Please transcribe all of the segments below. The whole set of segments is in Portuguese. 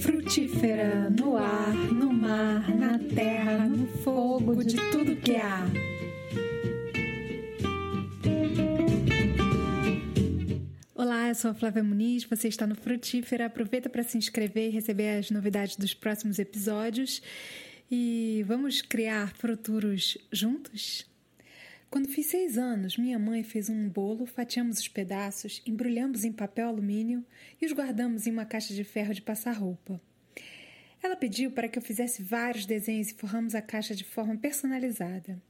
Frutífera no ar, no mar, na terra, no fogo, de tudo que há. Olá, eu sou a Flávia Muniz, você está no Frutífera. Aproveita para se inscrever e receber as novidades dos próximos episódios. E vamos criar futuros juntos? Quando fiz seis anos, minha mãe fez um bolo, fatiamos os pedaços, embrulhamos em papel alumínio e os guardamos em uma caixa de ferro de passar roupa. Ela pediu para que eu fizesse vários desenhos e forramos a caixa de forma personalizada.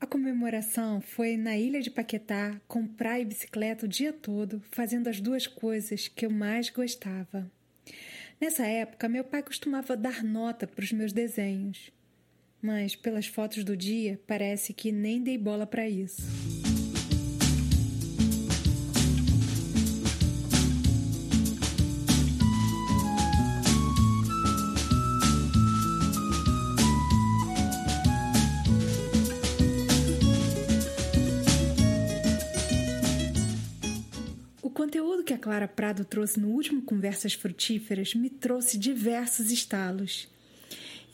A comemoração foi na ilha de Paquetá, com praia e bicicleta o dia todo, fazendo as duas coisas que eu mais gostava. Nessa época, meu pai costumava dar nota para os meus desenhos mas pelas fotos do dia parece que nem dei bola para isso. O conteúdo que a Clara Prado trouxe no último Conversas Frutíferas me trouxe diversos estalos.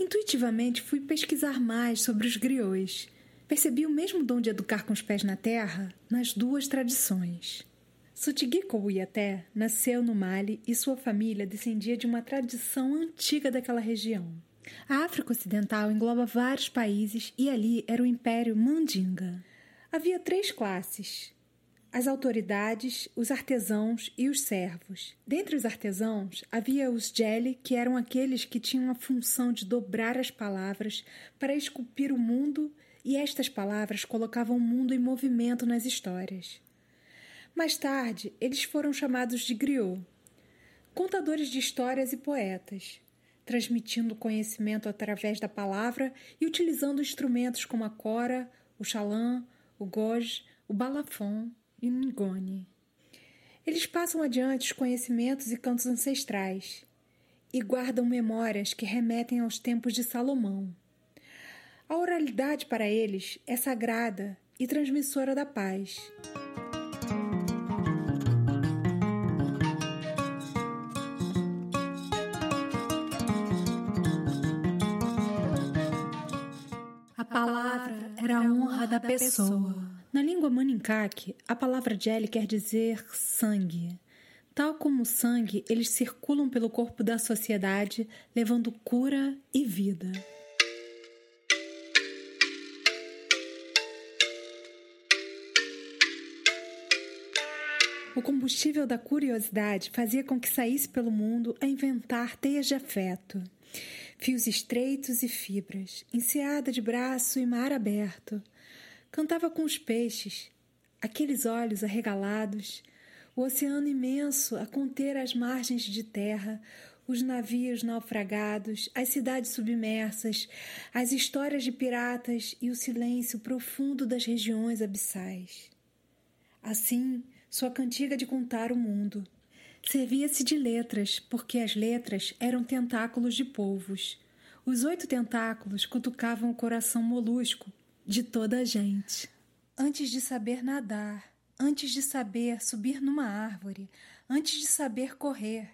Intuitivamente fui pesquisar mais sobre os griots. Percebi o mesmo dom de educar com os pés na terra nas duas tradições. Sutigi Kowieté nasceu no Mali e sua família descendia de uma tradição antiga daquela região. A África Ocidental engloba vários países e ali era o Império Mandinga. Havia três classes: as autoridades, os artesãos e os servos. Dentre os artesãos, havia os Jelly, que eram aqueles que tinham a função de dobrar as palavras para esculpir o mundo, e estas palavras colocavam o mundo em movimento nas histórias. Mais tarde, eles foram chamados de griot, contadores de histórias e poetas, transmitindo conhecimento através da palavra e utilizando instrumentos como a cora, o xalã, o goj, o balafon e Ngoni. Eles passam adiante os conhecimentos e cantos ancestrais e guardam memórias que remetem aos tempos de Salomão. A oralidade para eles é sagrada e transmissora da paz. A palavra era a honra da pessoa. Na língua Maninkak, a palavra Jelly quer dizer sangue. Tal como o sangue, eles circulam pelo corpo da sociedade, levando cura e vida. O combustível da curiosidade fazia com que saísse pelo mundo a inventar teias de afeto, fios estreitos e fibras, enseada de braço e mar aberto Cantava com os peixes, aqueles olhos arregalados, o oceano imenso a conter as margens de terra, os navios naufragados, as cidades submersas, as histórias de piratas e o silêncio profundo das regiões abissais. Assim, sua cantiga de contar o mundo. Servia-se de letras, porque as letras eram tentáculos de polvos. Os oito tentáculos cutucavam o coração molusco, de toda a gente. Antes de saber nadar, antes de saber subir numa árvore, antes de saber correr,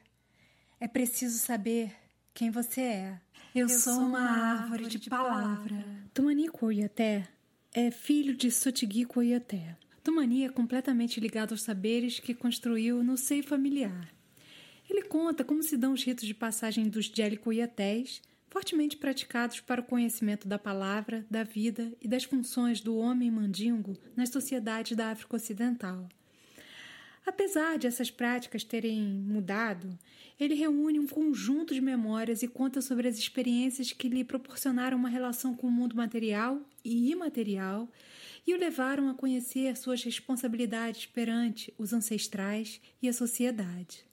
é preciso saber quem você é. Eu, Eu sou, uma árvore de, de palavra. Tumani Koyaté é filho de Sotigi Koyaté. Tumani é completamente ligado aos saberes que construiu no seio familiar. Ele conta como se dão os ritos de passagem dos Jelly Koyatés fortemente praticados para o conhecimento da palavra, da vida e das funções do homem mandingo nas sociedades da África Ocidental. Apesar de essas práticas terem mudado, ele reúne um conjunto de memórias e conta sobre as experiências que lhe proporcionaram uma relação com o mundo material e imaterial e o levaram a conhecer suas responsabilidades perante os ancestrais e a sociedade.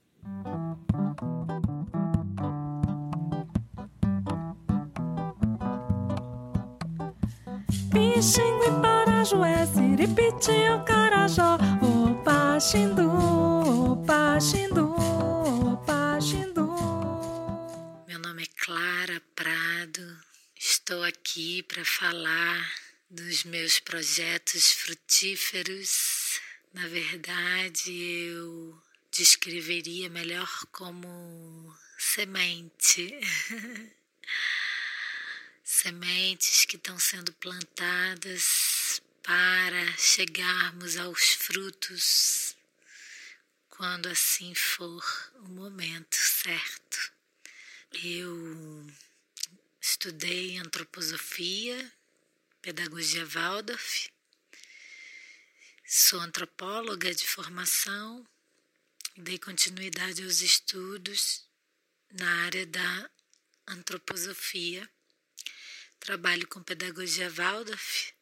Pixingue, Parajué, Siripitinho, Carajó, Opa, Xindu, Opa, Xindu, Opa, Xindu. Meu nome é Clara Prado, estou aqui para falar dos meus projetos frutíferos, Na verdade, eu descreveria melhor como semente. Sementes que estão sendo plantadas para chegarmos aos frutos quando assim for o momento certo. Eu estudei antroposofia, pedagogia Waldorf, sou antropóloga de formação, dei continuidade aos estudos na área da antroposofia. Trabalho com pedagogia Waldorf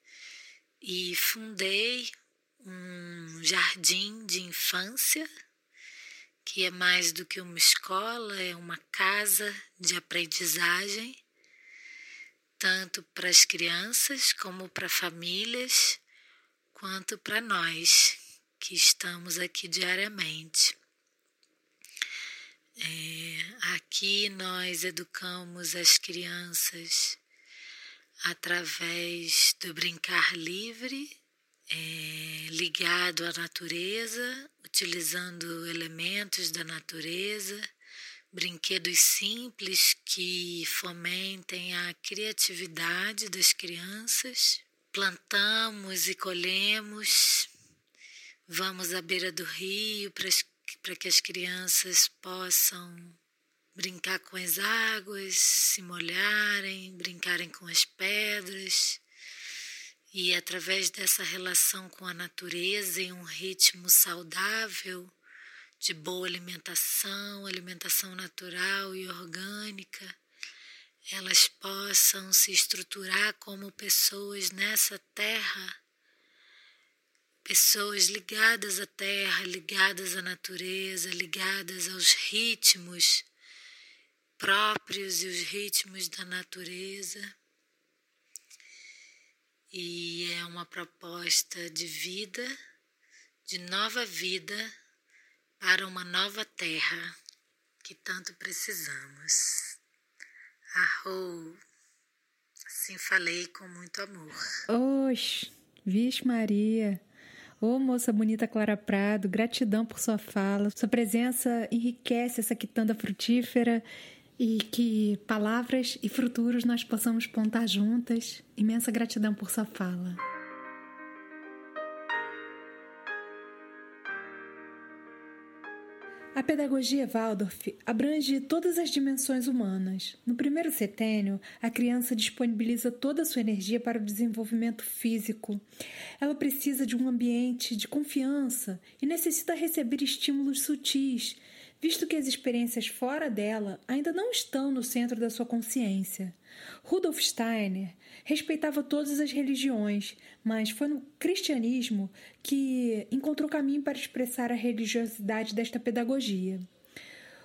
e fundei um jardim de infância, que é mais do que uma escola, é uma casa de aprendizagem, tanto para as crianças como para famílias, quanto para nós que estamos aqui diariamente. É, aqui nós educamos as crianças através do brincar livre é, ligado à natureza, utilizando elementos da natureza, brinquedos simples que fomentem a criatividade das crianças. Plantamos e colhemos, vamos à beira do rio para que as crianças possam brincar com as águas, se molharem, brincarem com as pedras. E através dessa relação com a natureza em um ritmo saudável, de boa alimentação, alimentação natural e orgânica, elas possam se estruturar como pessoas nessa terra, pessoas ligadas à terra, ligadas à natureza, ligadas aos ritmos próprios e os ritmos da natureza e é uma proposta de vida, de nova vida para uma nova terra que tanto precisamos. Arrou, assim falei com muito amor. Oxe, vixe Maria. Ô oh, moça bonita Clara Prado, gratidão por sua fala. Sua presença enriquece essa quitanda frutífera e que palavras e futuros nós possamos plantar juntas. Imensa gratidão por sua fala. A pedagogia Waldorf abrange todas as dimensões humanas. No primeiro setênio, a criança disponibiliza toda a sua energia para o desenvolvimento físico. Ela precisa de um ambiente de confiança e necessita receber estímulos sutis, visto que as experiências fora dela ainda não estão no centro da sua consciência. Rudolf Steiner respeitava todas as religiões, mas foi no cristianismo que encontrou caminho para expressar a religiosidade desta pedagogia.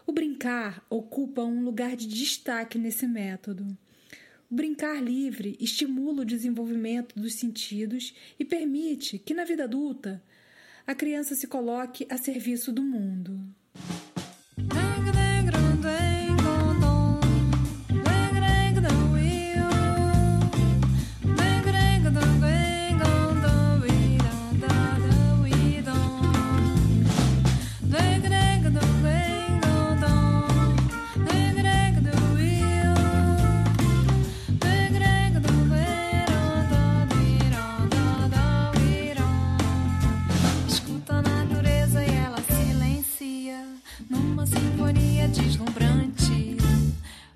O brincar ocupa um lugar de destaque nesse método. O brincar livre estimula o desenvolvimento dos sentidos e permite que, na vida adulta, a criança se coloque a serviço do mundo. numa sinfonia deslumbrante.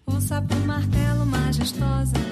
O sapo martelo majestosa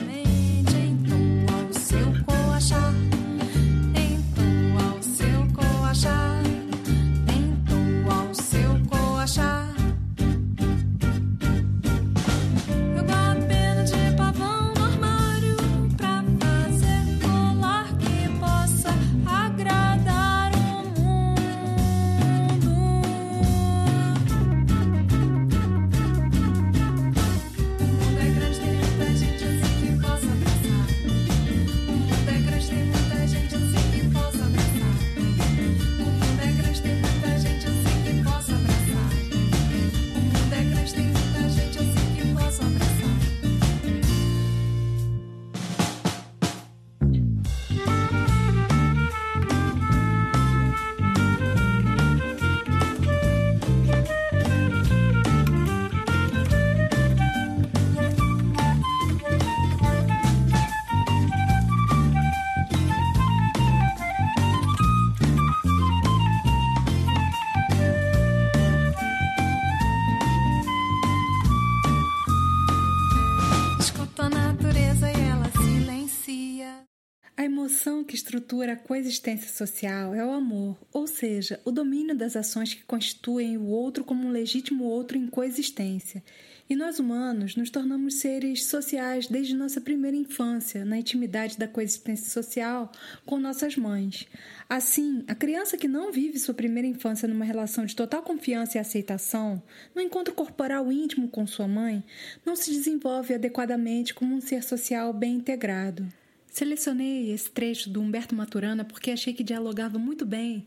relação que estrutura a coexistência social é o amor, ou seja, o domínio das ações que constituem o outro como um legítimo outro em coexistência. E nós humanos nos tornamos seres sociais desde nossa primeira infância, na intimidade da coexistência social com nossas mães. Assim, a criança que não vive sua primeira infância numa relação de total confiança e aceitação, no encontro corporal íntimo com sua mãe, não se desenvolve adequadamente como um ser social bem integrado. Selecionei esse trecho do Humberto Maturana porque achei que dialogava muito bem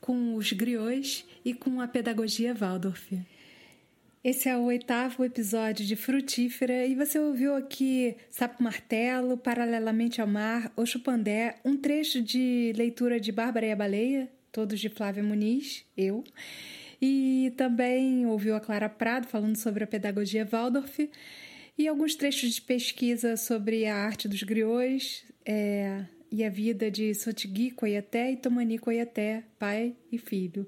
com os griots e com a pedagogia Waldorf. Esse é o oitavo episódio de Frutífera e você ouviu aqui Sapo Martelo, Paralelamente ao Mar, O Chupandé, um trecho de leitura de Bárbara e a Baleia, todos de Flávia Muniz, eu. E também ouviu a Clara Prado falando sobre a pedagogia Waldorf e alguns trechos de pesquisa sobre a arte dos griots é, e a vida de Sotigui Koyaté e Tomani Koyaté, pai e filho.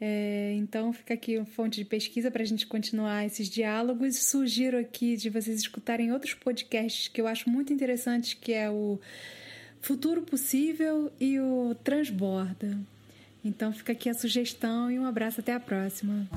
É, então fica aqui uma fonte de pesquisa para a gente continuar esses diálogos. Sugiro aqui de vocês escutarem outros podcasts que eu acho muito interessantes, que é o Futuro Possível e o Transborda. Então fica aqui a sugestão e um abraço até a próxima.